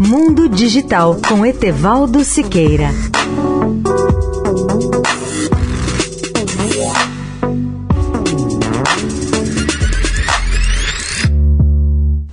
Mundo Digital com Etevaldo Siqueira.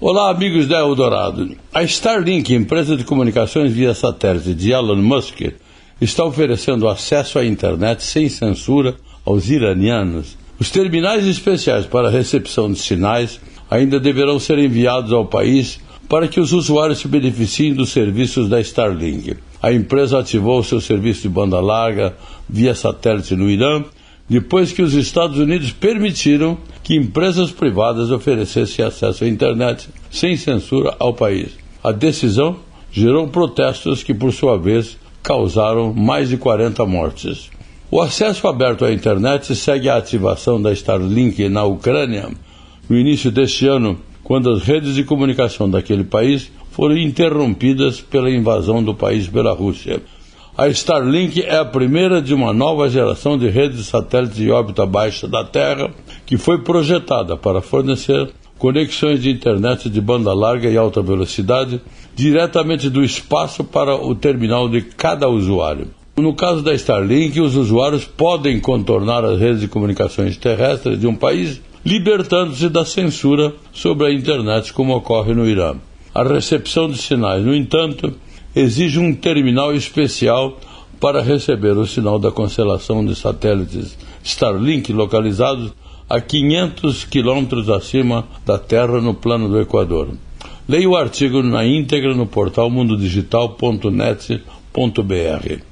Olá, amigos da Eldorado. A Starlink, empresa de comunicações via satélite de Elon Musk, está oferecendo acesso à internet sem censura aos iranianos. Os terminais especiais para recepção de sinais ainda deverão ser enviados ao país para que os usuários se beneficiem dos serviços da Starlink. A empresa ativou seu serviço de banda larga via satélite no Irã depois que os Estados Unidos permitiram que empresas privadas oferecessem acesso à internet sem censura ao país. A decisão gerou protestos que, por sua vez, causaram mais de 40 mortes. O acesso aberto à internet segue a ativação da Starlink na Ucrânia no início deste ano, quando as redes de comunicação daquele país foram interrompidas pela invasão do país pela Rússia. A Starlink é a primeira de uma nova geração de redes de satélites de órbita baixa da Terra que foi projetada para fornecer conexões de internet de banda larga e alta velocidade diretamente do espaço para o terminal de cada usuário. No caso da Starlink, os usuários podem contornar as redes de comunicações terrestres de um país, libertando-se da censura sobre a internet, como ocorre no Irã. A recepção de sinais, no entanto, exige um terminal especial para receber o sinal da constelação de satélites Starlink localizados a 500 quilômetros acima da Terra no plano do Equador. Leia o artigo na íntegra no portal mundodigital.net.br.